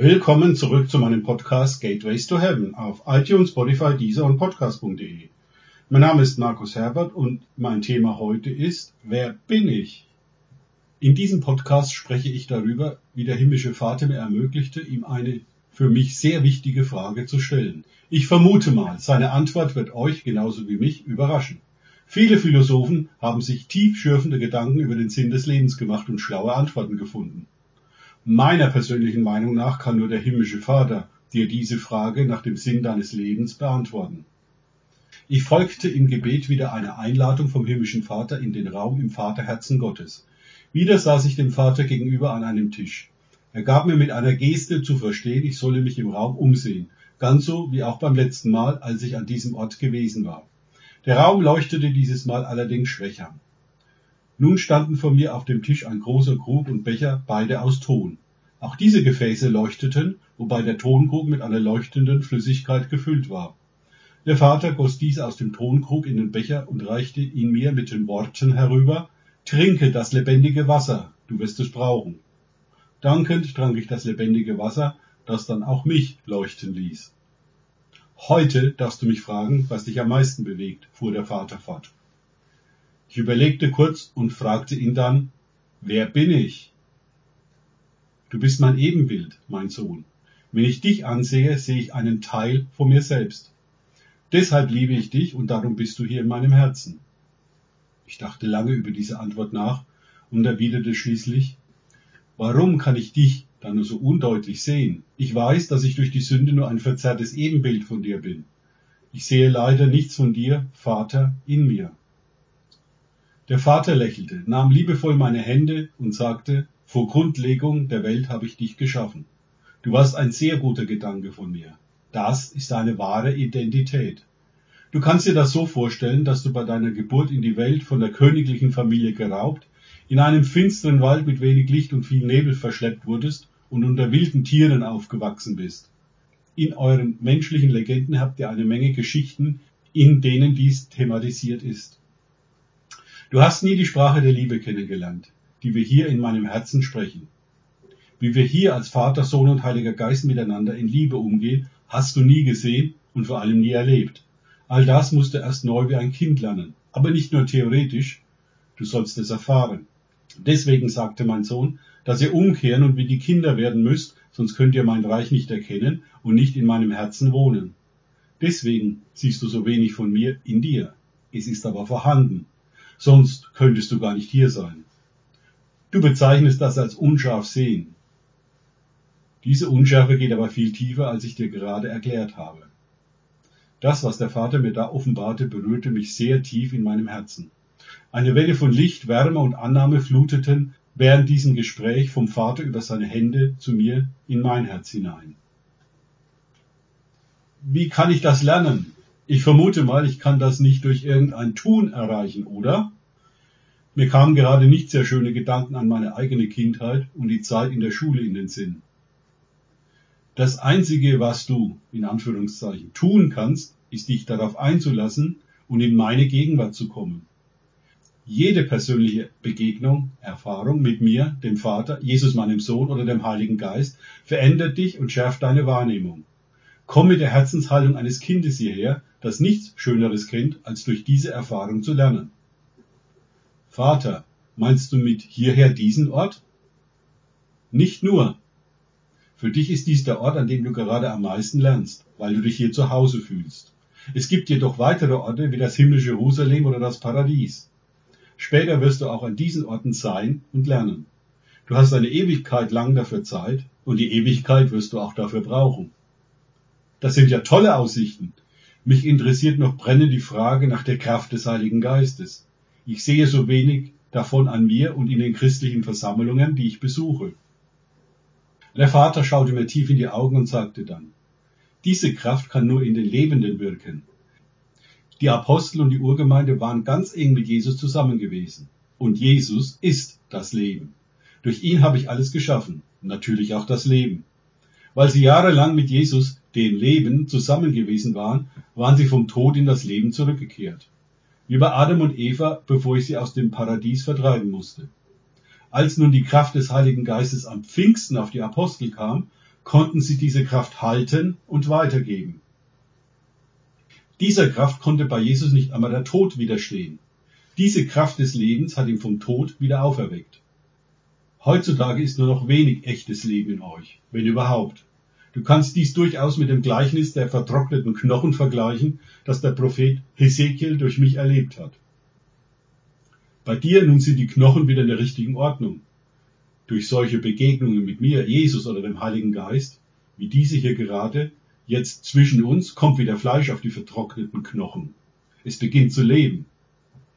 Willkommen zurück zu meinem Podcast Gateways to Heaven auf iTunes, Spotify, Deezer und Podcast.de. Mein Name ist Markus Herbert und mein Thema heute ist, wer bin ich? In diesem Podcast spreche ich darüber, wie der himmlische Vater mir ermöglichte, ihm eine für mich sehr wichtige Frage zu stellen. Ich vermute mal, seine Antwort wird euch genauso wie mich überraschen. Viele Philosophen haben sich tiefschürfende Gedanken über den Sinn des Lebens gemacht und schlaue Antworten gefunden. Meiner persönlichen Meinung nach kann nur der himmlische Vater dir diese Frage nach dem Sinn deines Lebens beantworten. Ich folgte im Gebet wieder einer Einladung vom himmlischen Vater in den Raum im Vaterherzen Gottes. Wieder saß ich dem Vater gegenüber an einem Tisch. Er gab mir mit einer Geste zu verstehen, ich solle mich im Raum umsehen, ganz so wie auch beim letzten Mal, als ich an diesem Ort gewesen war. Der Raum leuchtete dieses Mal allerdings schwächer. Nun standen vor mir auf dem Tisch ein großer Krug und Becher, beide aus Ton. Auch diese Gefäße leuchteten, wobei der Tonkrug mit einer leuchtenden Flüssigkeit gefüllt war. Der Vater goss dies aus dem Tonkrug in den Becher und reichte ihn mir mit den Worten herüber, Trinke das lebendige Wasser, du wirst es brauchen. Dankend trank ich das lebendige Wasser, das dann auch mich leuchten ließ. Heute darfst du mich fragen, was dich am meisten bewegt, fuhr der Vater fort. Ich überlegte kurz und fragte ihn dann, wer bin ich? Du bist mein Ebenbild, mein Sohn. Wenn ich dich ansehe, sehe ich einen Teil von mir selbst. Deshalb liebe ich dich und darum bist du hier in meinem Herzen. Ich dachte lange über diese Antwort nach und erwiderte schließlich, warum kann ich dich dann nur so undeutlich sehen. Ich weiß, dass ich durch die Sünde nur ein verzerrtes Ebenbild von dir bin. Ich sehe leider nichts von dir, Vater, in mir. Der Vater lächelte, nahm liebevoll meine Hände und sagte, vor Grundlegung der Welt habe ich dich geschaffen. Du warst ein sehr guter Gedanke von mir. Das ist deine wahre Identität. Du kannst dir das so vorstellen, dass du bei deiner Geburt in die Welt von der königlichen Familie geraubt, in einem finsteren Wald mit wenig Licht und viel Nebel verschleppt wurdest und unter wilden Tieren aufgewachsen bist. In euren menschlichen Legenden habt ihr eine Menge Geschichten, in denen dies thematisiert ist. Du hast nie die Sprache der Liebe kennengelernt, die wir hier in meinem Herzen sprechen. Wie wir hier als Vater, Sohn und Heiliger Geist miteinander in Liebe umgehen, hast du nie gesehen und vor allem nie erlebt. All das musst du erst neu wie ein Kind lernen, aber nicht nur theoretisch, du sollst es erfahren. Deswegen sagte mein Sohn, dass ihr umkehren und wie die Kinder werden müsst, sonst könnt ihr mein Reich nicht erkennen und nicht in meinem Herzen wohnen. Deswegen siehst du so wenig von mir in dir. Es ist aber vorhanden. Sonst könntest du gar nicht hier sein. Du bezeichnest das als unscharf sehen. Diese Unschärfe geht aber viel tiefer, als ich dir gerade erklärt habe. Das, was der Vater mir da offenbarte, berührte mich sehr tief in meinem Herzen. Eine Welle von Licht, Wärme und Annahme fluteten während diesem Gespräch vom Vater über seine Hände zu mir in mein Herz hinein. Wie kann ich das lernen? Ich vermute mal, ich kann das nicht durch irgendein Tun erreichen, oder? Mir kamen gerade nicht sehr schöne Gedanken an meine eigene Kindheit und die Zeit in der Schule in den Sinn. Das Einzige, was du, in Anführungszeichen, tun kannst, ist dich darauf einzulassen und in meine Gegenwart zu kommen. Jede persönliche Begegnung, Erfahrung mit mir, dem Vater, Jesus meinem Sohn oder dem Heiligen Geist verändert dich und schärft deine Wahrnehmung. Komm mit der Herzenshaltung eines Kindes hierher, das nichts Schöneres kennt, als durch diese Erfahrung zu lernen. Vater, meinst du mit hierher diesen Ort? Nicht nur. Für dich ist dies der Ort, an dem du gerade am meisten lernst, weil du dich hier zu Hause fühlst. Es gibt jedoch weitere Orte wie das himmlische Jerusalem oder das Paradies. Später wirst du auch an diesen Orten sein und lernen. Du hast eine Ewigkeit lang dafür Zeit und die Ewigkeit wirst du auch dafür brauchen. Das sind ja tolle Aussichten. Mich interessiert noch brennend die Frage nach der Kraft des Heiligen Geistes. Ich sehe so wenig davon an mir und in den christlichen Versammlungen, die ich besuche. Der Vater schaute mir tief in die Augen und sagte dann, diese Kraft kann nur in den Lebenden wirken. Die Apostel und die Urgemeinde waren ganz eng mit Jesus zusammen gewesen. Und Jesus ist das Leben. Durch ihn habe ich alles geschaffen, natürlich auch das Leben. Weil sie jahrelang mit Jesus, dem Leben, zusammen gewesen waren, waren sie vom Tod in das Leben zurückgekehrt. Wie bei Adam und Eva, bevor ich sie aus dem Paradies vertreiben musste. Als nun die Kraft des Heiligen Geistes am Pfingsten auf die Apostel kam, konnten sie diese Kraft halten und weitergeben. Dieser Kraft konnte bei Jesus nicht einmal der Tod widerstehen. Diese Kraft des Lebens hat ihn vom Tod wieder auferweckt. Heutzutage ist nur noch wenig echtes Leben in euch, wenn überhaupt. Du kannst dies durchaus mit dem Gleichnis der vertrockneten Knochen vergleichen, das der Prophet Hesekiel durch mich erlebt hat. Bei dir nun sind die Knochen wieder in der richtigen Ordnung. Durch solche Begegnungen mit mir, Jesus oder dem Heiligen Geist, wie diese hier gerade, Jetzt zwischen uns kommt wieder Fleisch auf die vertrockneten Knochen. Es beginnt zu leben,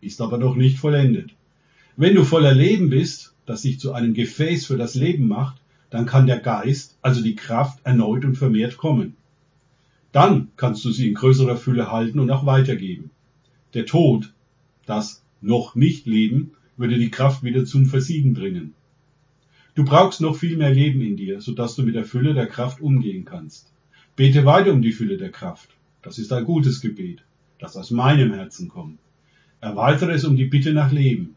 ist aber noch nicht vollendet. Wenn du voller Leben bist, das sich zu einem Gefäß für das Leben macht, dann kann der Geist, also die Kraft, erneut und vermehrt kommen. Dann kannst du sie in größerer Fülle halten und auch weitergeben. Der Tod, das noch nicht Leben, würde die Kraft wieder zum Versiegen bringen. Du brauchst noch viel mehr Leben in dir, sodass du mit der Fülle der Kraft umgehen kannst. Bete weiter um die Fülle der Kraft. Das ist ein gutes Gebet, das aus meinem Herzen kommt. Erweitere es um die Bitte nach Leben.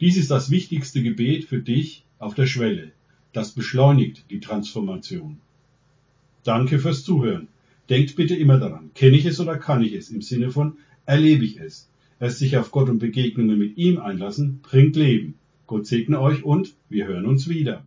Dies ist das wichtigste Gebet für dich auf der Schwelle. Das beschleunigt die Transformation. Danke fürs Zuhören. Denkt bitte immer daran, kenne ich es oder kann ich es im Sinne von erlebe ich es. Erst sich auf Gott und Begegnungen mit ihm einlassen, bringt Leben. Gott segne euch und wir hören uns wieder.